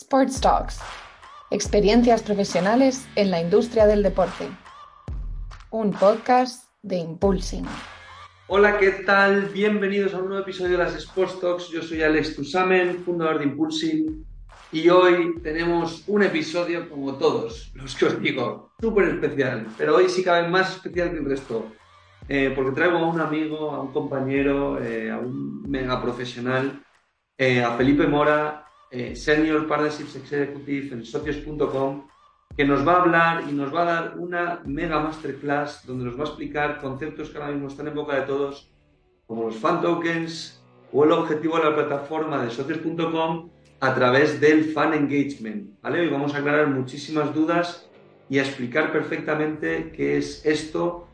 Sports Talks. Experiencias profesionales en la industria del deporte. Un podcast de Impulsing. Hola, ¿qué tal? Bienvenidos a un nuevo episodio de las Sports Talks. Yo soy Alex Tusamen, fundador de Impulsing. Y hoy tenemos un episodio, como todos los que os digo, súper especial. Pero hoy sí cabe más especial que el resto. Eh, porque traigo a un amigo, a un compañero, eh, a un mega profesional, eh, a Felipe Mora, Senior Partnerships Executive en socios.com, que nos va a hablar y nos va a dar una mega masterclass donde nos va a explicar conceptos que ahora mismo están en boca de todos, como los fan tokens o el objetivo de la plataforma de socios.com a través del fan engagement. ¿vale? Hoy vamos a aclarar muchísimas dudas y a explicar perfectamente qué es esto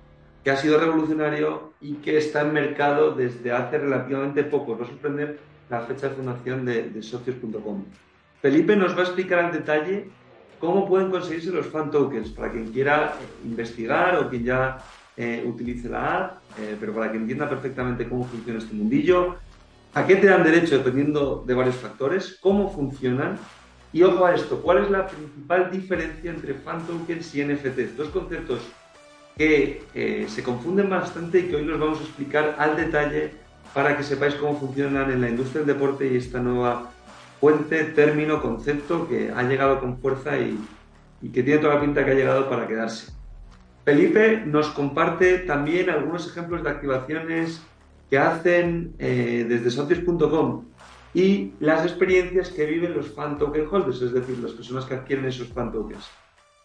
que ha sido revolucionario y que está en mercado desde hace relativamente poco. No sorprender la fecha de fundación de, socios.com. Felipe nos va a explicar al detalle cómo pueden conseguirse los fan tokens para quien quiera investigar o quien ya eh, utilice la app, eh, pero para que entienda perfectamente cómo funciona este mundillo, a qué te dan derecho dependiendo de varios factores, cómo funcionan y ojo a esto, cuál es la principal diferencia entre fan tokens y NFTs, dos conceptos que eh, se confunden bastante y que hoy los vamos a explicar al detalle para que sepáis cómo funcionan en la industria del deporte y esta nueva fuente, término, concepto que ha llegado con fuerza y, que tiene toda la pinta que ha llegado para quedarse. Felipe nos comparte también algunos ejemplos de activaciones que hacen eh, desde socios.com y las experiencias que viven los fan token holders, es decir, las personas que adquieren esos fan tokens.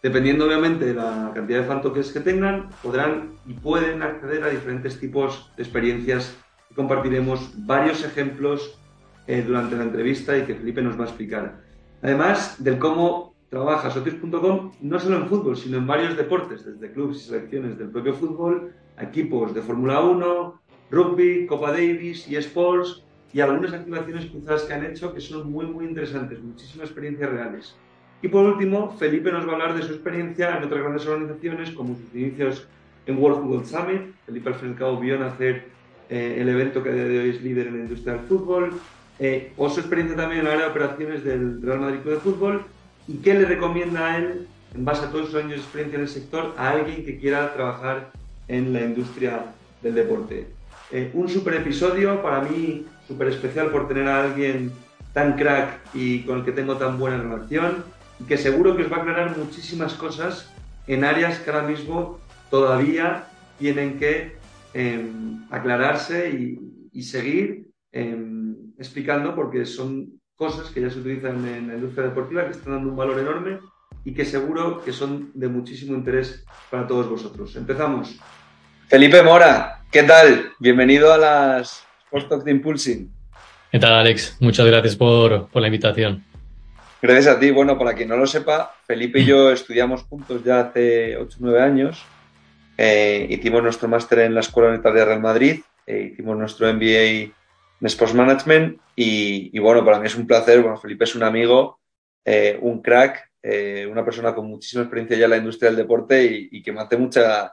Dependiendo obviamente de la cantidad de fan tokens que tengan, podrán y pueden acceder a diferentes tipos de experiencias y compartiremos varios ejemplos eh, durante la entrevista y que Felipe nos va a explicar. Además del cómo trabaja socios.com no solo en fútbol, sino en varios deportes, desde clubes y selecciones del propio fútbol, equipos de Fórmula 1, rugby, Copa Davis y Sports y algunas activaciones cruzadas que han hecho que son muy muy interesantes, muchísimas experiencias reales. Y por último, Felipe nos va a hablar de su experiencia en otras grandes organizaciones, como sus inicios en World Football Summit. Felipe al cabo vio nacer eh, el evento que a día de hoy es líder en la industria del fútbol, eh, o su experiencia también en la área de operaciones del Real Madrid Club de Fútbol, y qué le recomienda a él, en base a todos sus años de experiencia en el sector, a alguien que quiera trabajar en la industria del deporte. Eh, un super episodio, para mí súper especial por tener a alguien tan crack y con el que tengo tan buena relación y que seguro que os va a aclarar muchísimas cosas en áreas que ahora mismo todavía tienen que em, aclararse y, seguir em, explicando porque son cosas que ya se utilizan en la industria deportiva que están dando un valor enorme y que seguro que son de muchísimo interés para todos vosotros. Empezamos. Felipe Mora, ¿qué tal? Bienvenido a las Post de Impulsing. ¿Qué tal, Alex? Muchas gracias por, por la invitación. Gracias a ti. Bueno, para quien no lo sepa, Felipe y yo estudiamos juntos ya hace 8 o 9 años. Eh, hicimos nuestro máster en la Escuela Unitaria de Real Madrid, eh, hicimos nuestro MBA en Sports Management y, bueno, para mí es un placer. Bueno, Felipe es un amigo, eh, un crack, una persona con muchísima experiencia ya en la industria del deporte y, que me hace mucha,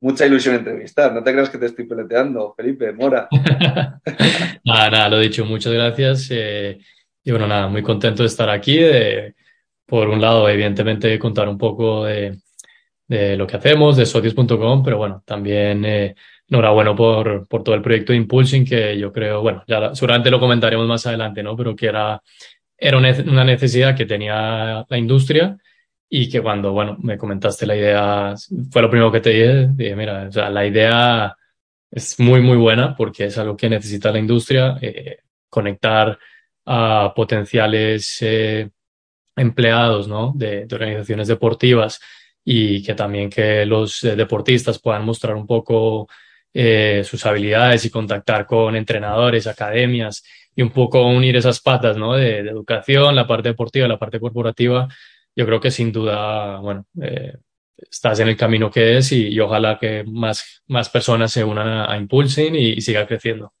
mucha ilusión entrevistar. No te creas que te estoy peleteando, Felipe, Mora. nada, nada, lo he dicho. Muchas gracias. Y bueno, nada, muy contento de estar aquí. De, por un lado, evidentemente, contar un poco de, de lo que hacemos, de socios.com, pero bueno, también eh, enhorabuena por, por todo el proyecto de Impulsing, que yo creo, bueno, ya seguramente lo comentaremos más adelante, ¿no? Pero que era, era una necesidad que tenía la industria y que cuando, bueno, me comentaste la idea, fue lo primero que te dije, dije, mira, o sea, la idea es muy, muy buena porque es algo que necesita la industria, eh, conectar a potenciales eh, empleados ¿no? de, organizaciones deportivas y que también que los eh, deportistas puedan mostrar un poco eh, sus habilidades y contactar con entrenadores, academias y un poco unir esas patas ¿no? de, educación, la parte deportiva, la parte corporativa. Yo creo que sin duda, bueno, estás en el camino que es y, ojalá que más, más personas se unan a, Impulsing y, siga creciendo.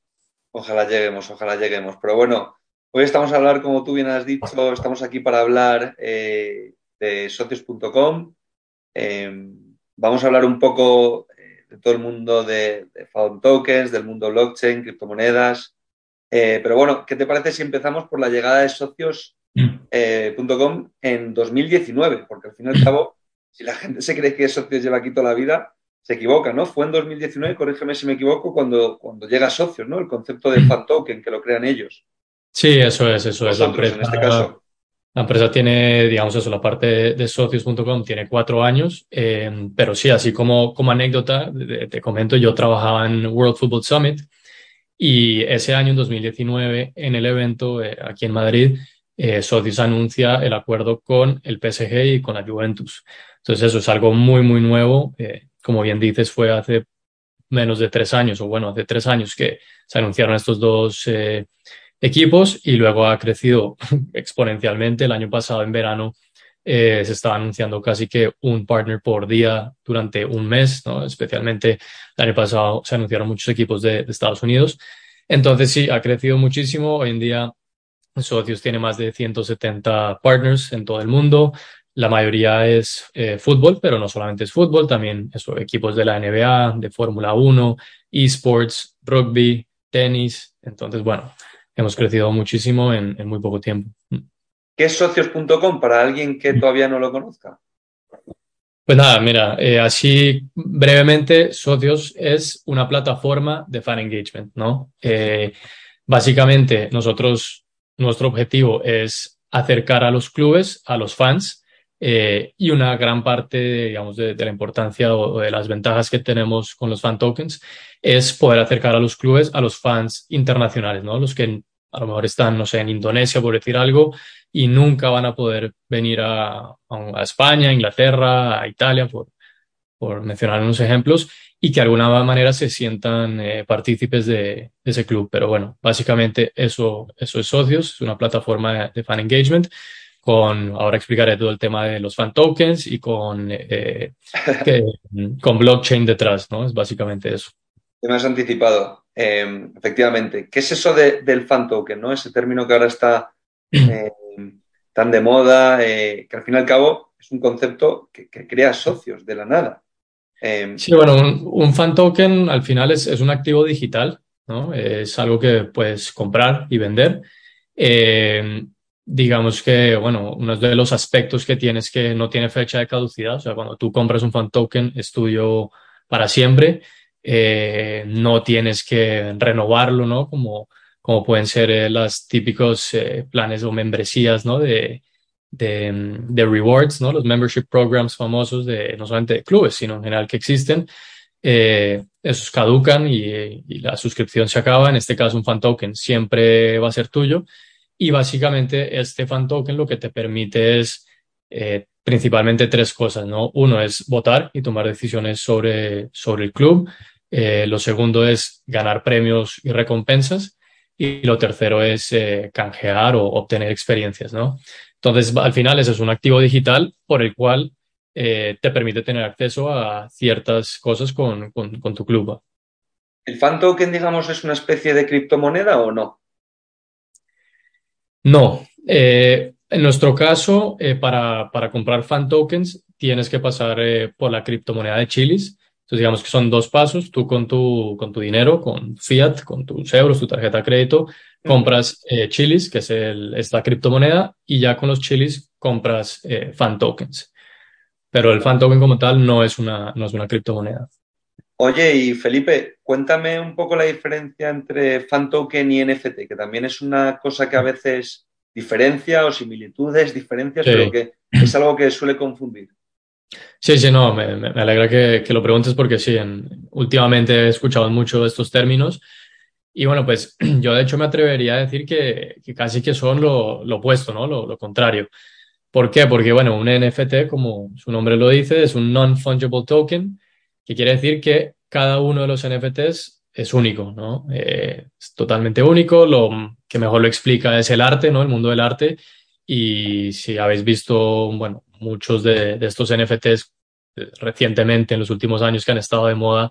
Ojalá lleguemos, ojalá lleguemos. Pero bueno, Hoy estamos a hablar, como tú bien has dicho, estamos aquí para hablar eh, de socios.com. Em, vamos a hablar un poco eh, de todo el mundo de, de Found Tokens, del mundo blockchain, criptomonedas. Eh, pero bueno, ¿qué te parece si empezamos por la llegada de socios eh, en 2019, porque al fin y al cabo, si la gente se cree que Socios lleva aquí toda la vida, se equivoca, ¿no? Fue en 2019, corrígeme si me equivoco, cuando, cuando llega Socios, ¿no? El concepto de fan token, que lo crean ellos. Sí, eso es, eso es. La empresa, en este caso. La empresa tiene, digamos eso, la parte de socios.com tiene cuatro años, eh, pero sí, así como, como anécdota, te, comento, yo trabajaba en World Football Summit y ese año, en 2019, en el evento eh, aquí en Madrid, eh, Socios anuncia el acuerdo con el PSG y con la Juventus. Entonces eso es algo muy, muy nuevo. como bien dices, fue hace menos de tres años, o bueno, hace tres años que se anunciaron estos dos equipos y luego ha crecido exponencialmente. El año pasado, en verano, eh, se estaba anunciando casi que un partner por día durante un mes, ¿no? especialmente el año pasado se anunciaron muchos equipos de, Estados Unidos. Entonces sí, ha crecido muchísimo. Hoy en día Socios tiene más de 170 partners en todo el mundo. La mayoría es eh, fútbol, pero no solamente es fútbol, también eso, equipos de la NBA, de Fórmula 1, esports, rugby, tenis. Entonces, bueno, hemos crecido muchísimo en, muy poco tiempo. ¿Qué es socios.com para alguien que todavía no lo conozca? Pues nada, mira, eh, así brevemente, Socios es una plataforma de fan engagement, ¿no? Eh, básicamente, nosotros, nuestro objetivo es acercar a los clubes, a los fans, eh, y una gran parte, digamos, de, la importancia o, de las ventajas que tenemos con los fan tokens es poder acercar a los clubes a los fans internacionales, ¿no? Los que a lo mejor están, no sé, en Indonesia, por decir algo, y nunca van a poder venir a, a España, a Inglaterra, a Italia, por, por mencionar unos ejemplos, y que de alguna manera se sientan eh, partícipes de, ese club. Pero bueno, básicamente eso, eso es Socios, es una plataforma de fan engagement con, ahora explicaré todo el tema de los fan tokens y con, eh, con blockchain detrás, ¿no? Es básicamente eso. Te me has anticipado. Em, efectivamente, ¿qué es eso del fan token, ¿no? Ese término que ahora está em, tan de moda, eh, que al fin y al cabo es un concepto que, crea socios de la nada. Em, sí, bueno, un, fan token al final es, es, un activo digital, ¿no? Es algo que puedes comprar y vender digamos que, bueno, uno de los aspectos que tienes que no tiene fecha de caducidad, o sea, cuando tú compras un fan token es tuyo para siempre, eh, no tienes que renovarlo, ¿no? Como, como pueden ser eh, los típicos eh, planes o membresías, ¿no? De, de, de, rewards, ¿no? Los membership programs famosos de no solamente de clubes, sino en general que existen. esos caducan y, y la suscripción se acaba. En este caso, un fan token siempre va a ser tuyo y básicamente este fan token lo que te permite es eh, principalmente tres cosas, ¿no? Uno es votar y tomar decisiones sobre, sobre el club. Eh, lo segundo es ganar premios y recompensas. Y lo tercero es eh, canjear o obtener experiencias, ¿no? Entonces, al final, ese es un activo digital por el cual te permite tener acceso a ciertas cosas con, con, con tu club. ¿El fan token, digamos, es una especie de criptomoneda o no? No. Eh, en nuestro caso, eh, para, para, comprar fan tokens, tienes que pasar eh, por la criptomoneda de Chilis. Entonces, digamos que son dos pasos. Tú con tu, con tu dinero, con fiat, con tus euros, tu tarjeta de crédito, compras Chilis, que es el, esta criptomoneda, y ya con los Chilis compras fan tokens. Pero el fan token como tal no es una, no es una criptomoneda. Oye, y Felipe, cuéntame un poco la diferencia entre fan token y NFT, que también es una cosa que a veces diferencia o similitudes, diferencias, pero que es algo que suele confundir. Sí, sí, no, me, alegra que, lo preguntes porque sí, últimamente he escuchado mucho estos términos y bueno, pues yo de hecho me atrevería a decir que, casi que son lo, opuesto, ¿no? Lo, lo, contrario. ¿Por qué? Porque bueno, un NFT, como su nombre lo dice, es un non-fungible token que quiere decir que cada uno de los NFTs es único, ¿no? Eh, es totalmente único, lo que mejor lo explica es el arte, ¿no? El mundo del arte. Y si habéis visto, bueno, muchos de, estos NFTs eh, recientemente, en los últimos años que han estado de moda,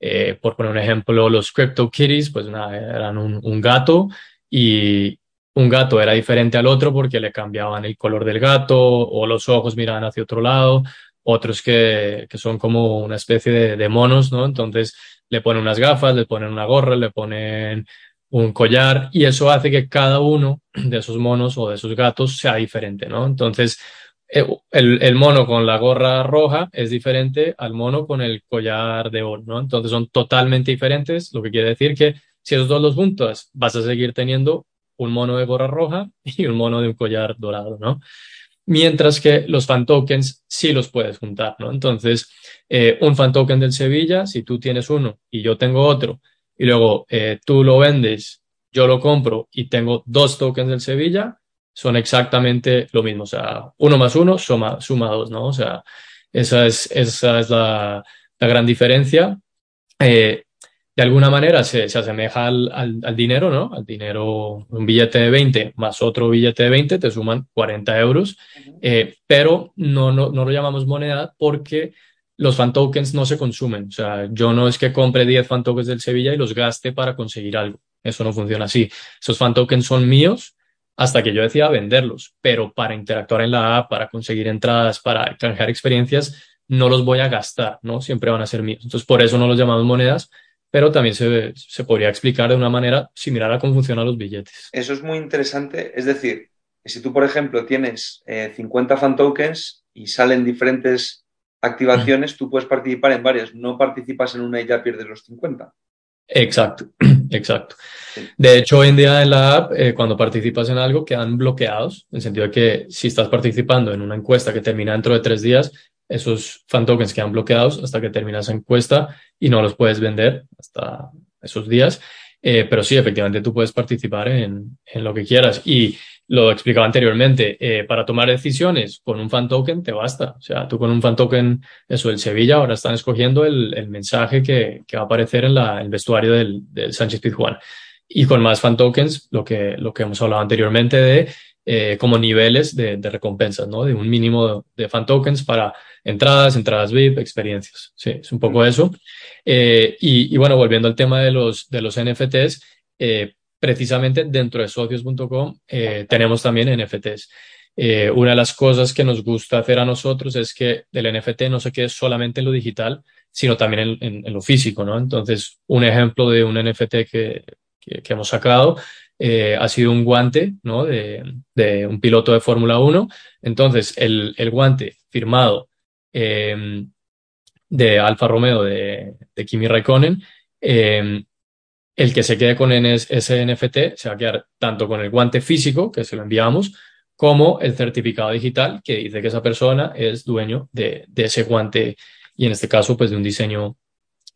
eh, por poner un ejemplo, los Crypto Kitties, pues nada, eran un, gato y un gato era diferente al otro porque le cambiaban el color del gato o los ojos miraban hacia otro lado otros que, que son como una especie de, de, monos, ¿no? Entonces le ponen unas gafas, le ponen una gorra, le ponen un collar y eso hace que cada uno de esos monos o de esos gatos sea diferente, ¿no? Entonces, eh, el, el, mono con la gorra roja es diferente al mono con el collar de oro, ¿no? Entonces son totalmente diferentes, lo que quiere decir que si esos dos los juntas, vas a seguir teniendo un mono de gorra roja y un mono de un collar dorado, ¿no? Mientras que los fan tokens sí los puedes juntar, ¿no? Entonces, eh, un fan token del Sevilla, si tú tienes uno y yo tengo otro, y luego eh, tú lo vendes, yo lo compro y tengo dos tokens del Sevilla, son exactamente lo mismo. O sea, uno más uno suma, suma dos, ¿no? O sea, esa es, esa es la, la gran diferencia. Eh, de alguna manera se, se asemeja al, al, dinero, ¿no? Al dinero, un billete de 20 más otro billete de 20 te suman 40 euros, eh, pero no, no, no lo llamamos moneda porque los fan tokens no se consumen. O sea, yo no es que compre 10 fan tokens del Sevilla y los gaste para conseguir algo. Eso no funciona así. Esos fan tokens son míos hasta que yo decida venderlos, pero para interactuar en la app, para conseguir entradas, para canjear experiencias, no los voy a gastar, ¿no? Siempre van a ser míos. Entonces, por eso no los llamamos monedas, pero también se, se podría explicar de una manera similar a cómo funcionan los billetes. Eso es muy interesante. Es decir, si tú, por ejemplo, tienes eh, 50 fan tokens y salen diferentes activaciones, tú puedes participar en varias. No participas en una y ya pierdes los 50. Exacto, exacto. De hecho, hoy en día en la app, eh, cuando participas en algo, quedan bloqueados, en el sentido de que si estás participando en una encuesta que termina dentro de tres días, esos fan tokens quedan bloqueados hasta que termina esa encuesta y no los puedes vender hasta esos días. Eh, pero sí, efectivamente, tú puedes participar en, en lo que quieras. Y lo explicaba anteriormente, eh, para tomar decisiones con un fan token te basta. O sea, tú con un fan token, eso, el Sevilla, ahora están escogiendo el, el mensaje que, que, va a aparecer en la, el vestuario del, del Sánchez Pizjuán. Y con más fan tokens, lo que, lo que hemos hablado anteriormente de eh, como niveles de, de, recompensas, ¿no? De un mínimo de, de, fan tokens para entradas, entradas VIP, experiencias. Sí, es un poco eso. Eh, y, y, bueno, volviendo al tema de los, de los NFTs, eh, precisamente dentro de socios.com eh, tenemos también NFTs. Eh, una de las cosas que nos gusta hacer a nosotros es que el NFT no se quede solamente en lo digital, sino también en, en, en lo físico, ¿no? Entonces, un ejemplo de un NFT que, que, que hemos sacado eh, ha sido un guante, ¿no? De, un piloto de Fórmula 1. Entonces, el, el guante firmado eh, de Alfa Romeo de, de Kimi Raikkonen eh, el que se quede con ese NFT se va a quedar tanto con el guante físico, que se lo enviamos, como el certificado digital que dice que esa persona es dueño de, de ese guante y en este caso pues de un diseño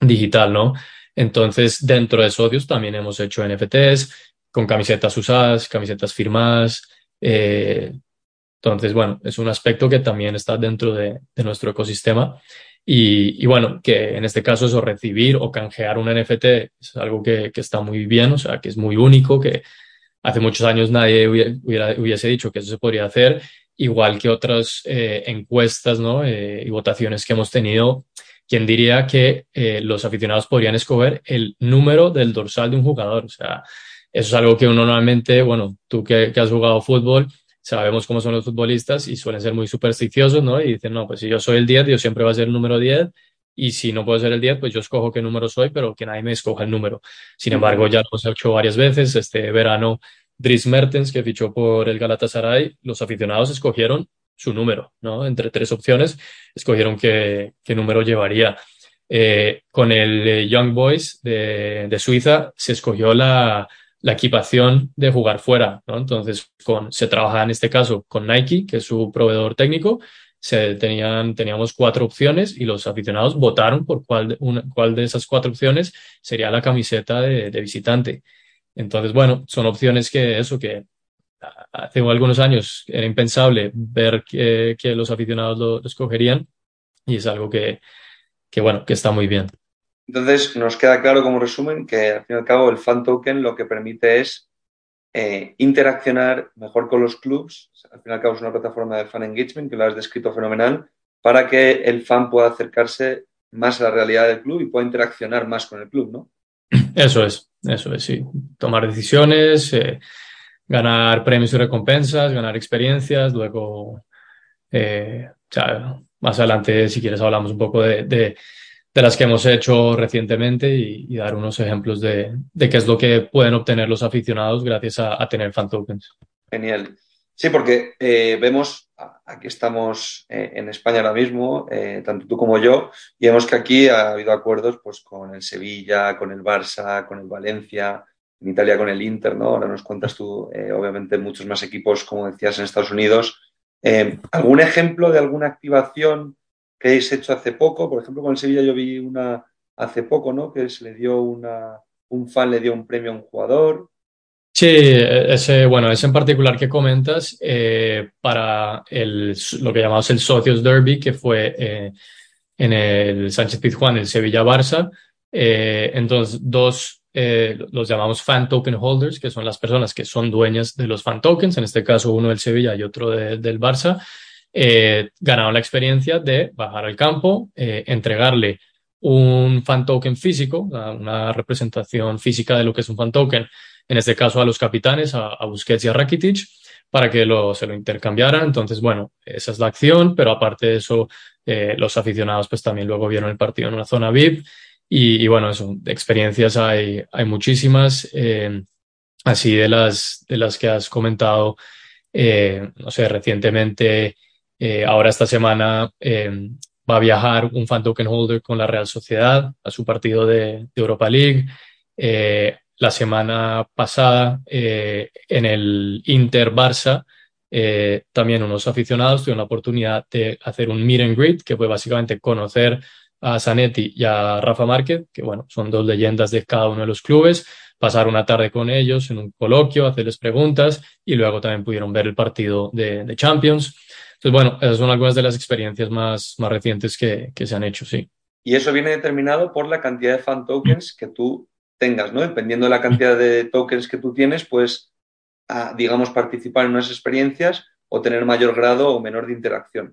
digital, ¿no? Entonces dentro de socios también hemos hecho NFTs con camisetas usadas, camisetas firmadas. Eh, entonces, bueno, es un aspecto que también está dentro de, de nuestro ecosistema y, y, bueno, que en este caso eso, recibir o canjear un NFT es algo que, que, está muy bien, o sea, que es muy único, que hace muchos años nadie hubiera, hubiese dicho que eso se podría hacer, igual que otras eh, encuestas ¿no? Eh, y votaciones que hemos tenido. ¿Quién diría que eh, los aficionados podrían escoger el número del dorsal de un jugador? O sea, eso es algo que uno normalmente, bueno, tú que, que has jugado fútbol, sabemos cómo son los futbolistas y suelen ser muy supersticiosos, ¿no? Y dicen, no, pues si yo soy el 10, yo siempre voy a ser el número 10 y si no puedo ser el 10, pues yo escojo qué número soy, pero que nadie me escoja el número. Sin embargo, ya lo hemos hecho varias veces. Este verano, Dries Mertens, que fichó por el Galatasaray, los aficionados escogieron su número, ¿no? Entre tres opciones, escogieron qué, qué número llevaría. Eh, con el eh, Young Boys de, de Suiza se escogió la, la equipación de jugar fuera, ¿no? Entonces, con, se trabaja en este caso con Nike, que es su proveedor técnico, se tenían, teníamos cuatro opciones y los aficionados votaron por cuál de, una, cuál de esas cuatro opciones sería la camiseta de, de, visitante. Entonces, bueno, son opciones que eso, que hace algunos años era impensable ver que, que los aficionados lo, lo escogerían y es algo que, que, bueno, que está muy bien. Entonces, nos queda claro como resumen que al fin y al cabo el fan token lo que permite es eh, interaccionar mejor con los clubs. Al fin y al cabo es una plataforma de fan engagement que lo has descrito fenomenal para que el fan pueda acercarse más a la realidad del club y pueda interaccionar más con el club, ¿no? Eso es, eso es, sí. Tomar decisiones, eh, ganar premios y recompensas, ganar experiencias, luego, eh, o sea, más adelante, si quieres, hablamos un poco de de las que hemos hecho recientemente y, dar unos ejemplos de, de, qué es lo que pueden obtener los aficionados gracias a, tener fan tokens. Genial. Sí, porque eh, vemos, aquí estamos eh, en España ahora mismo, eh, tanto tú como yo, y vemos que aquí ha habido acuerdos pues, con el Sevilla, con el Barça, con el Valencia, en Italia con el Inter, ¿no? Ahora nos cuentas tú, obviamente, muchos más equipos, como decías, en Estados Unidos. ¿Algún ejemplo de alguna activación que habéis hecho hace poco. Por ejemplo, con el Sevilla yo vi una hace poco, ¿no? Que se le dio una, un fan le dio un premio a un jugador. Sí, ese, bueno, ese en particular que comentas, eh, para el, lo que llamamos el Socios Derby, que fue eh, en el Sánchez Pizjuán, el Sevilla-Barça. Eh, entonces, dos, los llamamos fan token holders, que son las personas que son dueñas de los fan tokens, en este caso uno del Sevilla y otro del Barça eh, ganaron la experiencia de bajar al campo, eh, entregarle un fan token físico, una representación física de lo que es un fan token, en este caso a los capitanes, a, Busquets y a Rakitic, para que lo, se lo intercambiaran. Entonces, bueno, esa es la acción, pero aparte de eso, eh, los aficionados pues también luego vieron el partido en una zona VIP y, bueno, eso, experiencias hay, hay muchísimas. Eh, así de las, de las que has comentado, no sé, recientemente eh, ahora esta semana eh, va a viajar un fan token holder con la Real Sociedad a su partido de, Europa League. Eh, la semana pasada en el Inter Barça también unos aficionados tuvieron la oportunidad de hacer un meet and greet que fue básicamente conocer a Zanetti y a Rafa Márquez, que bueno, son dos leyendas de cada uno de los clubes, pasar una tarde con ellos en un coloquio, hacerles preguntas y luego también pudieron ver el partido de Champions. Entonces, bueno, esas son algunas de las experiencias más, más recientes que, que se han hecho, sí. Y eso viene determinado por la cantidad de fan tokens que tú tengas, ¿no? Dependiendo de la cantidad de tokens que tú tienes, pues, digamos, participar en unas experiencias o tener mayor grado o menor de interacción.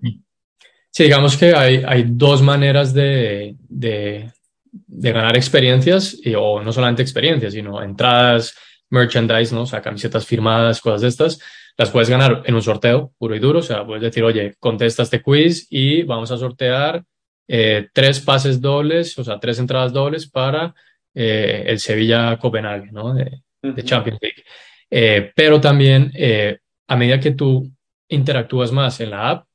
Sí, digamos que hay, hay dos maneras de, de, de ganar experiencias, y, o no solamente experiencias, sino entradas, merchandise, ¿no? O sea, camisetas firmadas, cosas de estas las puedes ganar en un sorteo puro y duro. O sea, puedes decir, oye, contesta este quiz y vamos a sortear eh, tres pases dobles, o sea, tres entradas dobles para eh, el Sevilla-Copenhague, ¿no? De, Champions League. Eh, pero también, a medida que tú interactúas más en la app,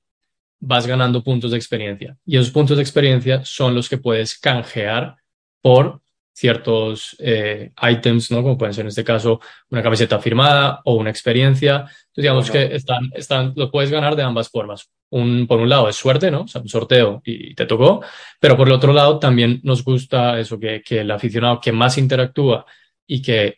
vas ganando puntos de experiencia. Y esos puntos de experiencia son los que puedes canjear por ciertos eh, items, ¿no? Como pueden ser en este caso una camiseta firmada o una experiencia. Entonces, digamos que están, están, lo puedes ganar de ambas formas. Un, por un lado es suerte, ¿no? O sea, un sorteo y te tocó, pero por el otro lado también nos gusta eso, que, que el aficionado que más interactúa y que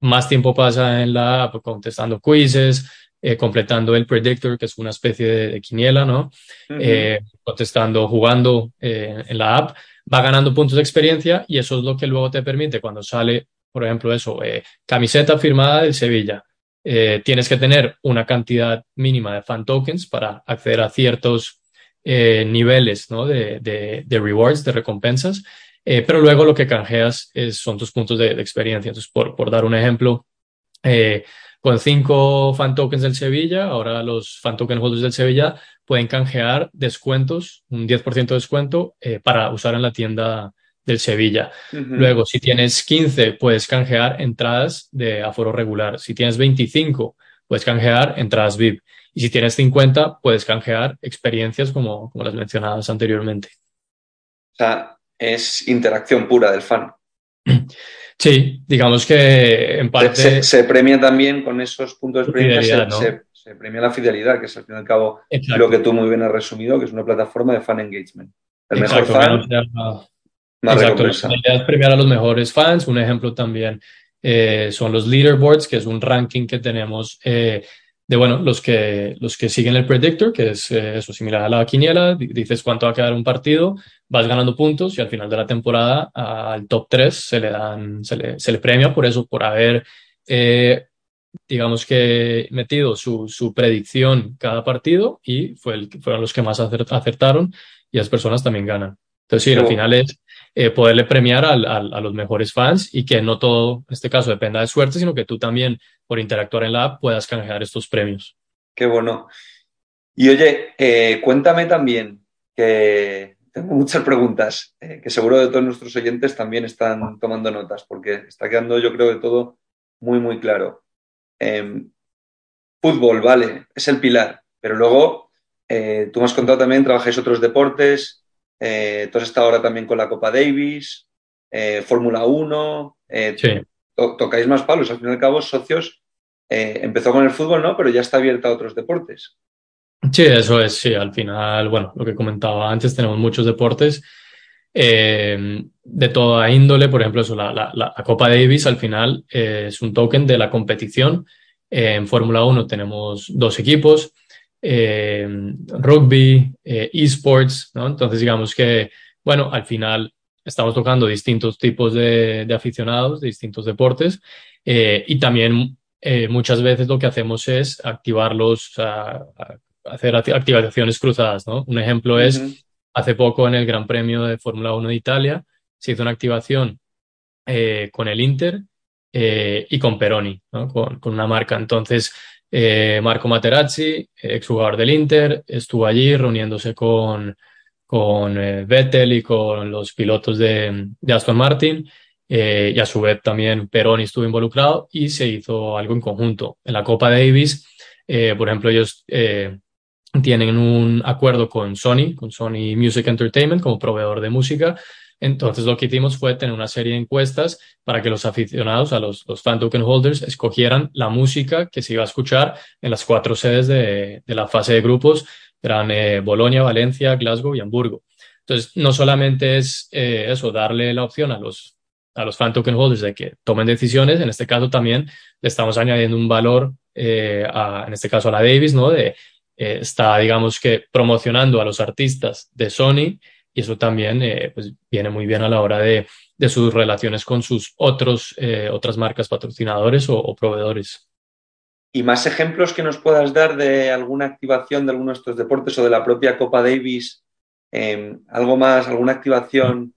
más tiempo pasa en la app contestando quizzes, eh, completando el predictor, que es una especie de, quiniela, ¿no? Eh, contestando, jugando en la app, va ganando puntos de experiencia y eso es lo que luego te permite cuando sale, por ejemplo, eso, eh, camiseta firmada del Sevilla. Eh, tienes que tener una cantidad mínima de fan tokens para acceder a ciertos eh, niveles ¿no? de, de, de, rewards, de recompensas, pero luego lo que canjeas son tus puntos de, de experiencia. Entonces, por, por, dar un ejemplo, con cinco fan tokens del Sevilla, ahora los fan token holders del Sevilla pueden canjear descuentos, un 10% de descuento eh, para usar en la tienda del Sevilla. Luego, si tienes 15, puedes canjear entradas de aforo regular. Si tienes 25, puedes canjear entradas VIP. Y si tienes 50, puedes canjear experiencias como, como las mencionadas anteriormente. O sea, es interacción pura del fan. Sí, digamos que en parte... Se, premia también con esos puntos de experiencia, se, premia la fidelidad, que es al fin y al cabo lo que tú muy bien has resumido, que es una plataforma de fan engagement. El mejor fan, Exacto, la idea es premiar a los mejores fans. Un ejemplo también eh, son los leaderboards, que es un ranking que tenemos eh, de, bueno, los que, los que siguen el predictor, que es eh, eso, similar a la quiniela, dices cuánto va a quedar un partido, vas ganando puntos y al final de la temporada al top 3 se le dan, se le, se le premia por eso, por haber, eh, digamos que metido su, su predicción cada partido y fue el, fueron los que más acertaron y las personas también ganan. Entonces, sí, al final es eh, poderle premiar a, a, los mejores fans y que no todo, en este caso, dependa de suerte, sino que tú también, por interactuar en la app, puedas canjear estos premios. Qué bueno. Y oye, eh, cuéntame también que tengo muchas preguntas eh, que seguro de todos nuestros oyentes también están tomando notas porque está quedando yo creo de todo muy, muy claro. Em, fútbol, vale, es el pilar, pero luego eh, tú me has contado también, trabajáis otros deportes, eh, tú has estado ahora también con la Copa Davis, Fórmula 1, tocáis más palos, al fin y al cabo, socios, empezó con el fútbol, ¿no? Pero ya está abierta a otros deportes. Sí, eso es, sí, al final, bueno, lo que comentaba antes, tenemos muchos deportes eh, de toda índole, por ejemplo, eso, la, Copa Davis al final eh, es un token de la competición. Eh, en Fórmula 1 tenemos dos equipos, rugby, esports, ¿no? Entonces, digamos que, bueno, al final estamos tocando distintos tipos de, de aficionados, de distintos deportes, y también muchas veces lo que hacemos es activarlos, a, hacer activaciones cruzadas, ¿no? Un ejemplo es, hace poco en el Gran Premio de Fórmula 1 de Italia, se hizo una activación eh, con el Inter eh, y con Peroni, ¿no? con, una marca. Entonces, eh, Marco Materazzi, exjugador del Inter, estuvo allí reuniéndose con, con Vettel y con los pilotos de, de Aston Martin. y a su vez también Peroni estuvo involucrado y se hizo algo en conjunto. En la Copa Davis, por ejemplo, ellos tienen un acuerdo con Sony, con Sony Music Entertainment como proveedor de música. Entonces lo que hicimos fue tener una serie de encuestas para que los aficionados, a los, los fan token holders, escogieran la música que se iba a escuchar en las cuatro sedes de, de la fase de grupos, eran eh, Bolonia, Valencia, Glasgow y Hamburgo. Entonces no solamente es eh, eso, darle la opción a los, a los fan token holders de que tomen decisiones, en este caso también le estamos añadiendo un valor, eh, a, en este caso a la Davis, ¿no? De eh, está, digamos que, promocionando a los artistas de Sony y eso también eh, pues, viene muy bien a la hora de, de sus relaciones con sus otros, eh, otras marcas patrocinadores o, proveedores. ¿Y más ejemplos que nos puedas dar de alguna activación de alguno de estos deportes o de la propia Copa Davis? Em, ¿Algo más, alguna activación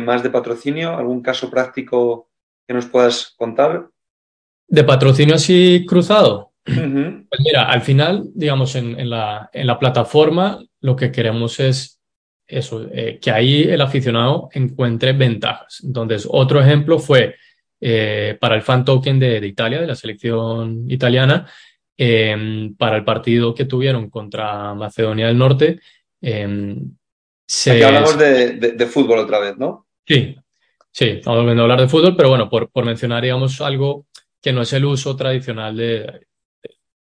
más de patrocinio? ¿Algún caso práctico que nos puedas contar? ¿De patrocinio así cruzado? Pues mira, al final, digamos, en, en, la, en, la, plataforma lo que queremos es eso, eh, que ahí el aficionado encuentre ventajas. Entonces, otro ejemplo fue eh, para el fan token de, de, Italia, de la selección italiana, eh, para el partido que tuvieron contra Macedonia del Norte. Em, se, Aquí hablamos de, de, de, fútbol otra vez, ¿no? Sí, sí, estamos volviendo a hablar de fútbol, pero bueno, por, por mencionar, digamos, algo que no es el uso tradicional de,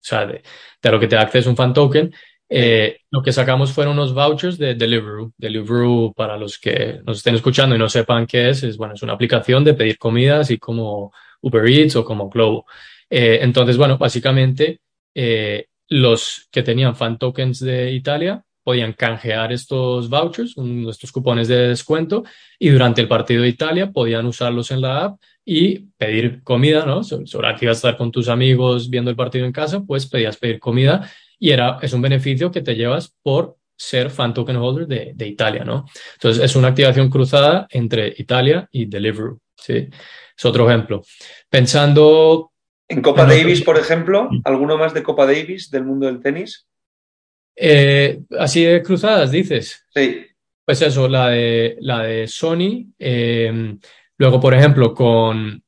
o sea, de, de lo que te da acceso un fan token. Eh, lo que sacamos fueron unos vouchers de Deliveroo. Deliveroo, para los que nos estén escuchando y no sepan qué es, es, bueno, es una aplicación de pedir comida, así como Uber Eats o como Globo. Eh, entonces, bueno, básicamente eh, los que tenían fan tokens de Italia podían canjear estos vouchers, estos cupones de descuento, y durante el partido de Italia podían usarlos en la app y pedir comida, ¿no? Sobre que ibas a estar con tus amigos viendo el partido en casa, pues pedías pedir comida y era, es un beneficio que te llevas por ser fan token holder de, de Italia, ¿no? Entonces es una activación cruzada entre Italia y Deliveroo, ¿sí? Es otro ejemplo. Pensando... En Copa Davis, por ejemplo, ¿alguno más de Copa Davis del mundo del tenis? Eh, así de cruzadas, dices. Sí. Pues eso, la de, la de Sony. Eh, luego, por ejemplo, con,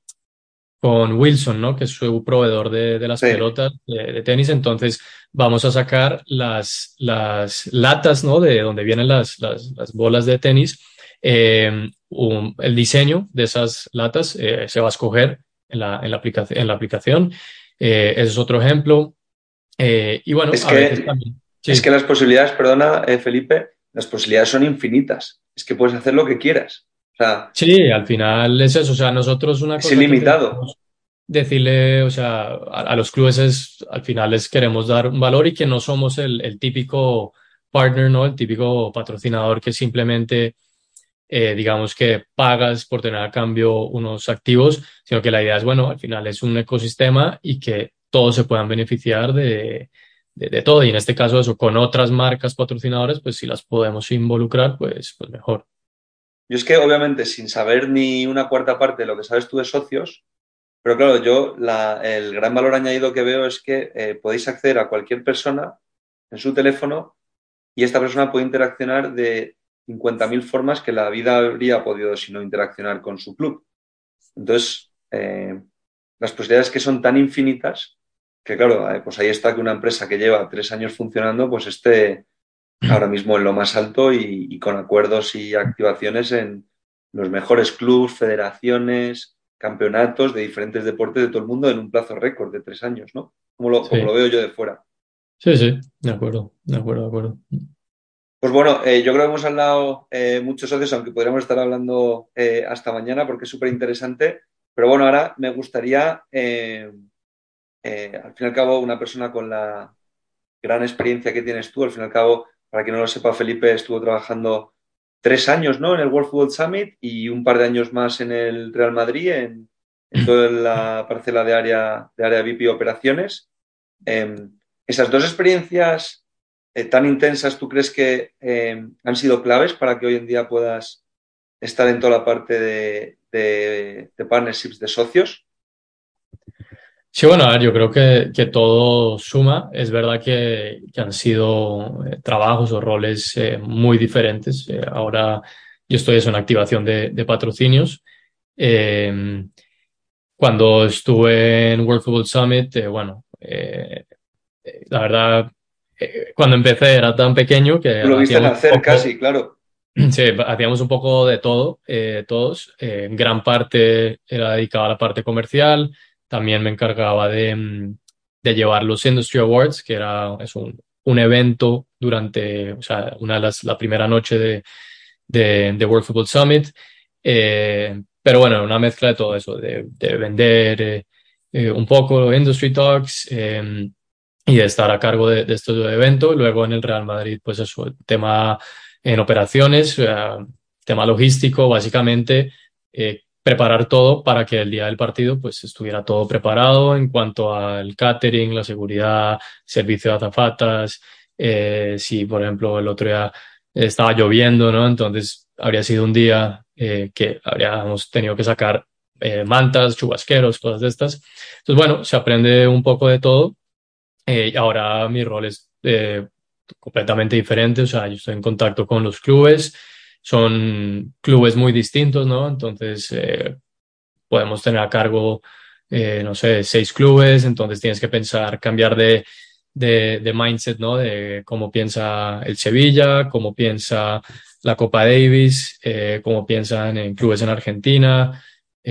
con Wilson, ¿no? Que es su proveedor de, de las sí. pelotas de, de, tenis. Entonces, vamos a sacar las, las latas, ¿no? De donde vienen las, las, las bolas de tenis. Eh, un, el diseño de esas latas eh, se va a escoger en la, en la, aplica en la aplicación. Eh, ese es otro ejemplo. y bueno, es que... también. Sí. Es que las posibilidades, perdona, eh, Felipe, las posibilidades son infinitas. Es que puedes hacer lo que quieras. O sea, sí, al final es eso. O sea, nosotros una cosa. Es ilimitado. Decirle, o sea, a, a, los clubes es, al final les queremos dar un valor y que no somos el, el típico partner, ¿no? El típico patrocinador que simplemente, eh, digamos que pagas por tener a cambio unos activos, sino que la idea es, bueno, al final es un ecosistema y que todos se puedan beneficiar de, de, todo. Y en este caso, eso, con otras marcas patrocinadoras, pues si las podemos involucrar, pues, pues mejor. Yo es que, obviamente, sin saber ni una cuarta parte de lo que sabes tú de socios, pero claro, yo la, el gran valor añadido que veo es que eh, podéis acceder a cualquier persona en su teléfono y esta persona puede interaccionar de 50.000 formas que la vida habría podido si no interaccionar con su club. Entonces, eh, las posibilidades que son tan infinitas que claro, eh, pues ahí está que una empresa que lleva tres años funcionando, pues esté ahora mismo en lo más alto y, con acuerdos y activaciones en los mejores clubes, federaciones, campeonatos de diferentes deportes de todo el mundo en un plazo récord de tres años, ¿no? Como lo, como lo veo yo de fuera. Sí, sí, de acuerdo, de acuerdo, de acuerdo. Pues bueno, eh, yo creo que hemos hablado eh, muchos socios, aunque podríamos estar hablando eh, hasta mañana porque es súper interesante. Pero bueno, ahora me gustaría, al fin y al cabo, una persona con la gran experiencia que tienes tú, al fin y al cabo, para quien no lo sepa, Felipe estuvo trabajando tres años ¿no? en el World Football Summit y un par de años más en el Real Madrid, en, toda la parcela de área, de área VIP Operaciones. Em, esas dos experiencias eh, tan intensas, ¿tú crees que em, han sido claves para que hoy en día puedas estar en toda la parte de, de partnerships de socios? Sí, bueno, a ver, yo creo que, que todo suma. Es verdad que, que han sido eh, trabajos o roles eh, muy diferentes. Eh, ahora yo estoy en activación de, de patrocinios. Em, cuando estuve en World Football Summit, bueno, la verdad, cuando empecé era tan pequeño que... Lo viste nacer casi, claro. Sí, hacíamos un poco de todo, todos. gran parte era dedicada a la parte comercial también me encargaba de, mm, de llevar los Industry Awards, que era es un, un, evento durante, o sea, una de las, la primera noche de, de, World Football Summit. Eh, pero bueno, una mezcla de todo eso, de, de vender eh, eh, un poco Industry Talks em, y de estar a cargo de, de este evento. Luego en el Real Madrid, pues eso, tema en operaciones, tema logístico, básicamente preparar todo para que el día del partido pues estuviera todo preparado en cuanto al catering, la seguridad, servicio de azafatas, eh, si por ejemplo el otro día estaba lloviendo, ¿no? Entonces habría sido un día eh, que habríamos tenido que sacar eh, mantas, chubasqueros, cosas de estas. Entonces bueno, se aprende un poco de todo. y ahora mi rol es completamente diferente, o sea, yo estoy en contacto con los clubes, son clubes muy distintos, ¿no? Entonces, eh, podemos tener a cargo, eh, no sé, seis clubes, entonces tienes que pensar, cambiar de, de, de, mindset, ¿no? De cómo piensa el Sevilla, cómo piensa la Copa Davis, eh, cómo piensan en clubes en Argentina,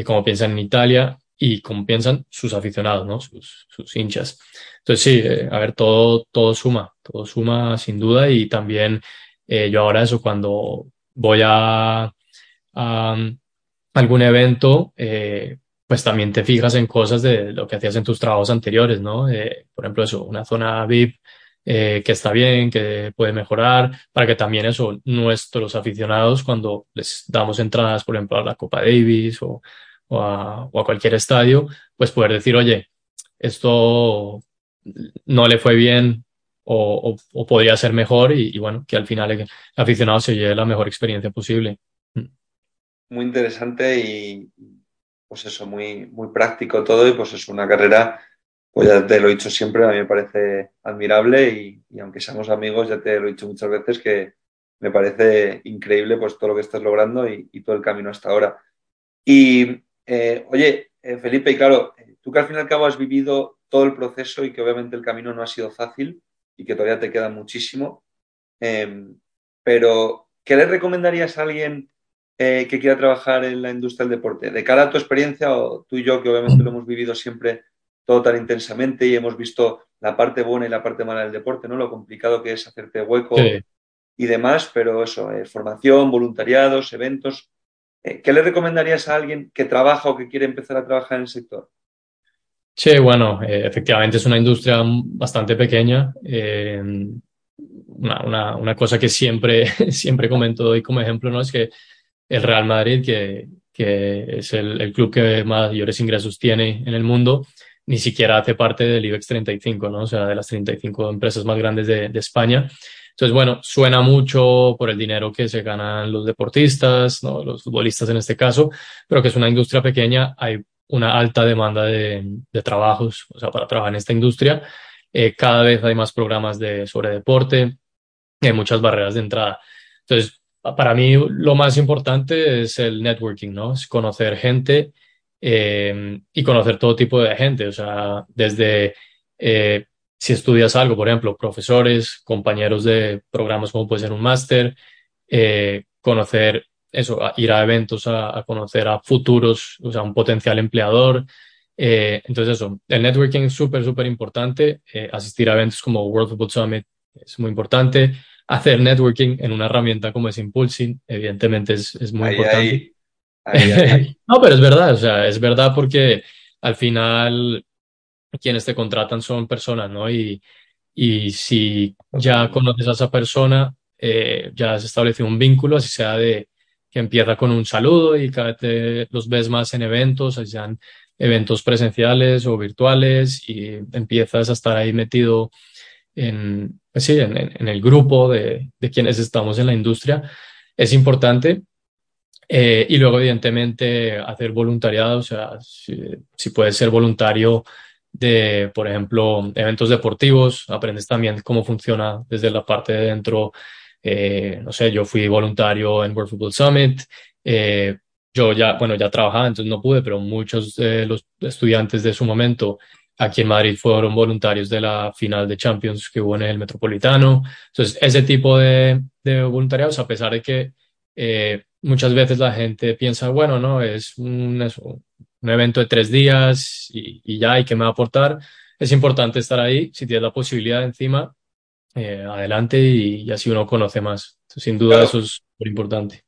cómo piensan en Italia y cómo piensan sus aficionados, ¿no? Sus, sus hinchas. Entonces, sí, a ver, todo, todo suma, todo suma sin duda y también yo ahora eso cuando voy a, algún evento, eh, pues también te fijas en cosas de lo que hacías en tus trabajos anteriores, ¿no? Eh, por ejemplo, eso, una zona VIP eh, que está bien, que puede mejorar, para que también eso, nuestros aficionados, cuando les damos entradas, por ejemplo, a la Copa Davis o, a, o a cualquier estadio, pues poder decir, oye, esto no le fue bien o, o, podría ser mejor y, bueno, que al final el aficionado se lleve la mejor experiencia posible. Mm. Muy interesante y pues eso, muy, muy práctico todo y pues es una carrera, pues ya te lo he dicho siempre, a mí me parece admirable y, y aunque seamos amigos, ya te lo he dicho muchas veces que me parece increíble pues todo lo que estás logrando y, todo el camino hasta ahora. Y eh, oye, eh, Felipe, y claro, tú que al fin y al cabo has vivido todo el proceso y que obviamente el camino no ha sido fácil, y que todavía te queda muchísimo. Em, pero, ¿qué le recomendarías a alguien eh, que quiera trabajar en la industria del deporte? De cara a tu experiencia, o tú y yo, que obviamente lo hemos vivido siempre todo tan intensamente y hemos visto la parte buena y la parte mala del deporte, ¿no? Lo complicado que es hacerte hueco y demás, pero eso, eh, formación, voluntariados, eventos. Eh, ¿Qué le recomendarías a alguien que trabaja o que quiere empezar a trabajar en el sector? Sí, bueno, eh, efectivamente es una industria bastante pequeña. Eh, una, una, una, cosa que siempre, siempre comento doy como ejemplo, ¿no? Es que el Real Madrid, que, que es el, el, club que mayores ingresos tiene en el mundo, ni siquiera hace parte del IBEX 35, ¿no? O sea, de las 35 empresas más grandes de, de España. Entonces, bueno, suena mucho por el dinero que se ganan los deportistas, ¿no? los futbolistas en este caso, pero que es una industria pequeña. Hay una alta demanda de, trabajos, o sea, para trabajar en esta industria. Eh, cada vez hay más programas de, sobre deporte, hay muchas barreras de entrada. Entonces, para mí lo más importante es el networking, ¿no? Es conocer gente eh, y conocer todo tipo de gente, o sea, desde eh, si estudias algo, por ejemplo, profesores, compañeros de programas como puede ser un máster, eh, conocer eso, ir a eventos a, conocer a futuros, o sea, un potencial empleador. entonces eso, el networking es súper, súper importante. asistir a eventos como World Football Summit es muy importante hacer networking en una herramienta como es Impulsing, evidentemente es, es muy importante. no, pero es verdad, o sea, es verdad porque al final quienes te contratan son personas, ¿no? Y, y si ya conoces a esa persona, eh, ya has establecido un vínculo, así sea de que empieza con un saludo y cada vez los ves más en eventos, así sean eventos presenciales o virtuales, y empiezas a estar ahí metido en, pues sí, en, el grupo de, de, quienes estamos en la industria es importante. Eh, y luego, evidentemente, hacer voluntariado, o sea, si, si, puedes ser voluntario de, por ejemplo, eventos deportivos, aprendes también cómo funciona desde la parte de dentro. Eh, no sé, yo fui voluntario en World Football Summit. Eh, yo ya, bueno, ya trabajaba, entonces no pude, pero muchos de los estudiantes de su momento Aquí en Madrid fueron voluntarios de la final de Champions que hubo en el Metropolitano. Entonces, ese tipo de, de voluntariados, a pesar de que eh, muchas veces la gente piensa, bueno, no, es un, un evento de tres días y, y, ya, ¿y qué me va a aportar? Es importante estar ahí, si tienes la posibilidad encima, eh, adelante y, y, así uno conoce más. Entonces, sin duda, claro. eso es muy importante.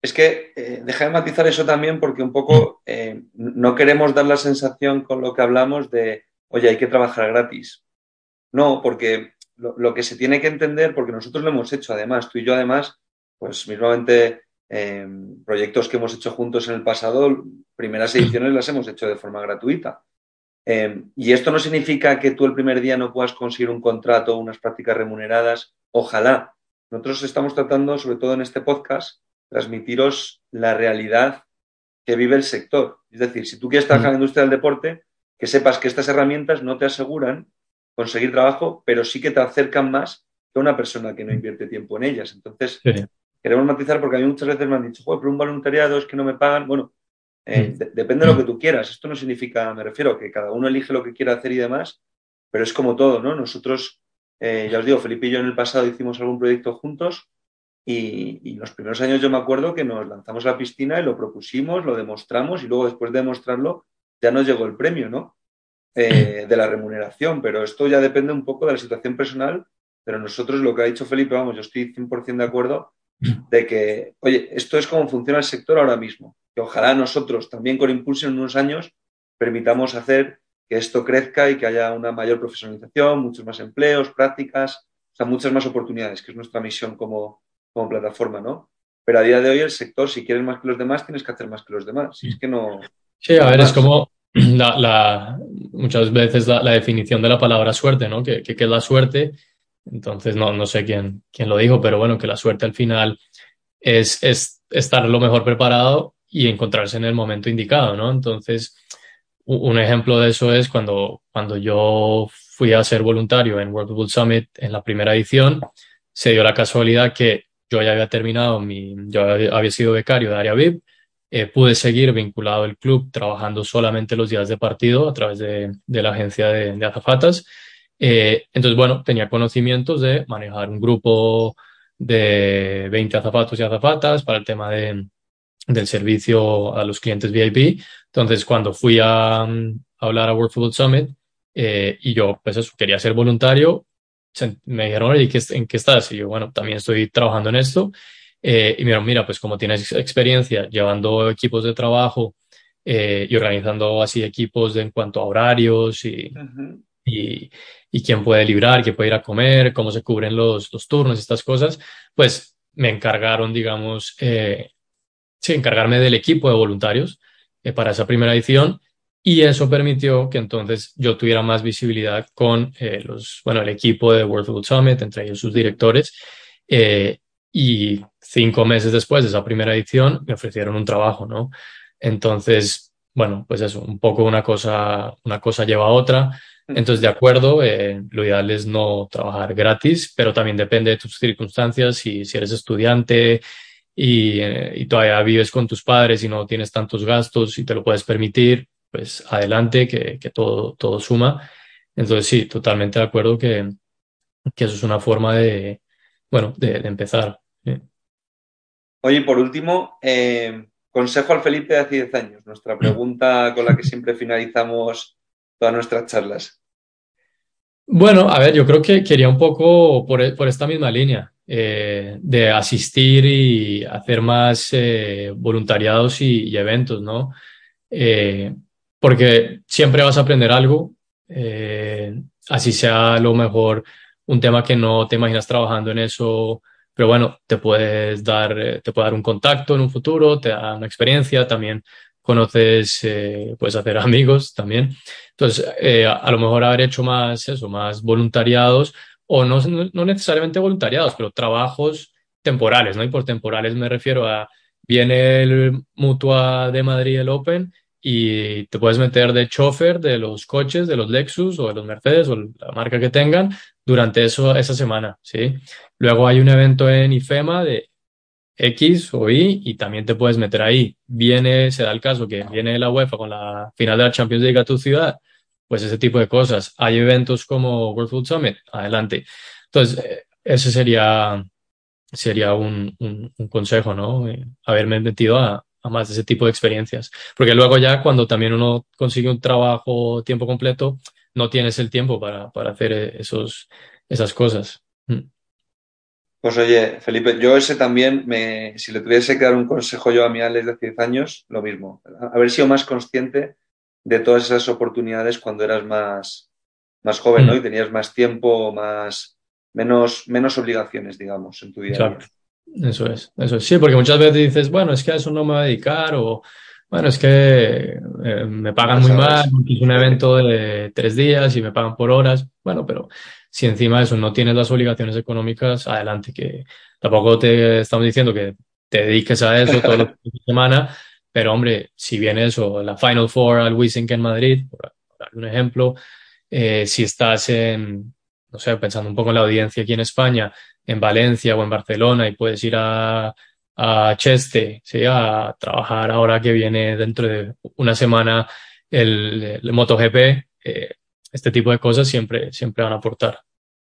Es que eh, deja de matizar eso también porque un poco eh, no queremos dar la sensación con lo que hablamos de, oye, hay que trabajar gratis. No, porque lo, lo, que se tiene que entender, porque nosotros lo hemos hecho además, tú y yo además, pues mismamente eh, proyectos que hemos hecho juntos en el pasado, primeras ediciones las hemos hecho de forma gratuita. Eh, y esto no significa que tú el primer día no puedas conseguir un contrato o unas prácticas remuneradas. Ojalá. Nosotros estamos tratando, sobre todo en este podcast, transmitiros la realidad que vive el sector. Es decir, si tú quieres trabajar en la industria del deporte, que sepas que estas herramientas no te aseguran conseguir trabajo, pero sí que te acercan más que una persona que no invierte tiempo en ellas. Entonces, sí. queremos matizar porque a mí muchas veces me han dicho, pero un voluntariado es que no me pagan. Bueno, eh, de depende de lo que tú quieras. Esto no significa, me refiero, que cada uno elige lo que quiera hacer y demás, pero es como todo, ¿no? Nosotros, eh, ya os digo, Felipe y yo en el pasado hicimos algún proyecto juntos y, y, los primeros años yo me acuerdo que nos lanzamos a la piscina y lo propusimos, lo demostramos y luego después de demostrarlo ya nos llegó el premio, ¿no? Eh, de la remuneración, pero esto ya depende un poco de la situación personal, pero nosotros lo que ha dicho Felipe, vamos, yo estoy 100% de acuerdo de que, oye, esto es como funciona el sector ahora mismo, que ojalá nosotros también con Impulso en unos años permitamos hacer que esto crezca y que haya una mayor profesionalización, muchos más empleos, prácticas, o sea, muchas más oportunidades, que es nuestra misión como, como plataforma, ¿no? Pero a día de hoy el sector, si quieres más que los demás, tienes que hacer más que los demás. Si es que no. Sí, a ver, es como la, la muchas veces la, la, definición de la palabra suerte, ¿no? Que, que, que es la suerte. Entonces, no, no sé quién, quién lo dijo, pero bueno, que la suerte al final es, es estar lo mejor preparado y encontrarse en el momento indicado, ¿no? Entonces, un ejemplo de eso es cuando, cuando yo fui a ser voluntario en World Football Summit en la primera edición, se dio la casualidad que yo ya había terminado mi, yo había sido becario de área VIP, eh, pude seguir vinculado al club trabajando solamente los días de partido a través de, de la agencia de, de azafatas. Eh, entonces, bueno, tenía conocimientos de manejar un grupo de 20 azafatos y azafatas para el tema de, del servicio a los clientes VIP. Entonces, cuando fui a, a hablar a World Football Summit eh, y yo, pues eso, quería ser voluntario, me dijeron, oye, ¿en qué estás? Y yo, bueno, también estoy trabajando en esto. Eh, y me dijeron, mira, pues como tienes experiencia llevando equipos de trabajo eh, y organizando así equipos de, en cuanto a horarios y, uh -huh. y, y, quién puede librar, quién puede ir a comer, cómo se cubren los, los turnos, estas cosas, pues me encargaron, digamos, eh, sí, encargarme del equipo de voluntarios eh, para esa primera edición y eso permitió que entonces yo tuviera más visibilidad con eh, los, bueno, el equipo de World Food Summit, entre ellos sus directores, eh, y cinco meses después de esa primera edición me ofrecieron un trabajo, ¿no? Entonces, bueno, pues eso, un poco una cosa, una cosa lleva a otra. Entonces, de acuerdo, eh, lo ideal es no trabajar gratis, pero también depende de tus circunstancias, si, si eres estudiante, y, eh, y, todavía vives con tus padres y no tienes tantos gastos y te lo puedes permitir, pues adelante, que, que todo, todo suma. Entonces sí, totalmente de acuerdo que, que eso es una forma de, bueno, de, de empezar. Oye, por último, eh, consejo al Felipe de hace 10 años, nuestra pregunta con la que siempre finalizamos todas nuestras charlas. Bueno, a ver, yo creo que quería un poco por, por esta misma línea, eh, de asistir y hacer más eh, voluntariados y, eventos, ¿no? Eh, porque siempre vas a aprender algo, así sea a lo mejor un tema que no te imaginas trabajando en eso, pero bueno, te puedes dar, te puede dar un contacto en un futuro, te da una experiencia, también conoces, puedes hacer amigos también. Entonces, a, lo mejor haber hecho más eso, más voluntariados, o no, no necesariamente voluntariados, pero trabajos temporales, ¿no? Y por temporales me refiero a, viene el Mutua de Madrid, el Open, y te puedes meter de chofer de los coches, de los Lexus o de los Mercedes o la marca que tengan durante eso, esa semana, ¿sí? Luego hay un evento en IFEMA de X o Y y también te puedes meter ahí. Viene, se da el caso que viene la UEFA con la final de la Champions League a tu ciudad, pues ese tipo de cosas. Hay eventos como World Food Summit, adelante. Entonces, eh, ese sería, sería un, un, consejo, ¿no? Eh, haberme metido a, a más de ese tipo de experiencias. Porque luego ya cuando también uno consigue un trabajo tiempo completo, no tienes el tiempo para, para hacer esos, esas cosas. Mm. Pues oye, Felipe, yo ese también, me, si le tuviese que dar un consejo yo a mi Alex de 10 años, lo mismo. Haber sido más consciente de todas esas oportunidades cuando eras más, más joven, ¿no? Y tenías más tiempo, más, menos, menos obligaciones, digamos, en tu vida. Eso es, eso es. Sí, porque muchas veces dices, bueno, es que a eso no me voy a dedicar o, bueno, es que eh, me pagan muy mal, es un evento de tres días y me pagan por horas. Bueno, pero si encima de eso no tienes las obligaciones económicas, adelante, que tampoco te estamos diciendo que te dediques a eso toda la semana, pero hombre, si viene eso, la Final Four al Wissink en Madrid, por, dar un ejemplo, eh, si estás en, no sé, pensando un poco en la audiencia aquí en España, en Valencia o en Barcelona y puedes ir a, a Cheste, ¿sí? a trabajar ahora que viene dentro de una semana el, MotoGP, eh, este tipo de cosas siempre, siempre van a aportar.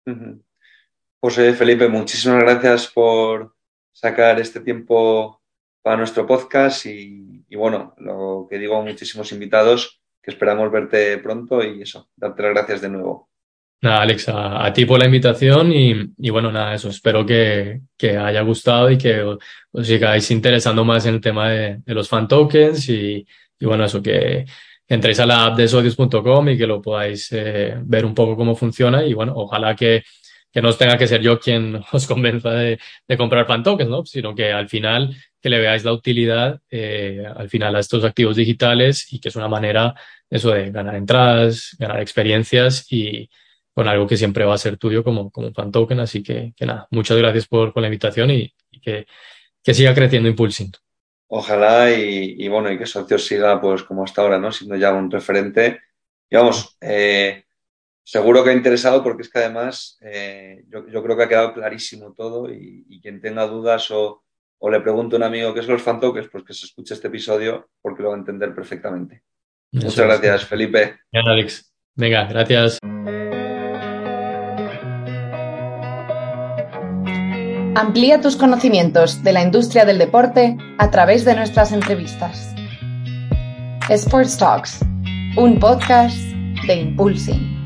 Uh Felipe, muchísimas gracias por sacar este tiempo para nuestro podcast y, y, bueno, lo que digo a muchísimos invitados, que esperamos verte pronto y eso, darte las gracias de nuevo. Nada, Alex, a, ti por la invitación y, y, bueno, nada, eso, espero que, que haya gustado y que os, os, sigáis interesando más en el tema de, de los fan tokens y, y, bueno, eso, que entréis a la app de socios.com y que lo podáis eh, ver un poco cómo funciona y bueno, ojalá que, que no tenga que ser yo quien os convenza de, de comprar fan tokens, ¿no? Sino que al final que le veáis la utilidad eh, al final a estos activos digitales y que es una manera eso de ganar entradas, ganar experiencias y con algo que siempre va a ser tuyo como, como fan token. Así que, que nada, muchas gracias por, por la invitación y, y que, que, siga creciendo Impulsing. Ojalá y, y, bueno, y que Socios siga pues como hasta ahora, ¿no? Siendo ya un referente. Y vamos, eh, seguro que ha interesado porque es que además eh, yo, yo, creo que ha quedado clarísimo todo y, y quien tenga dudas o, o, le pregunte a un amigo qué es los fan tokens, pues que se escuche este episodio porque lo va a entender perfectamente. Eso Muchas gracias, Felipe. Bien, Alex. Venga, gracias. Amplía tus conocimientos de la industria del deporte a través de nuestras entrevistas. Sports Talks, un podcast de Impulsing.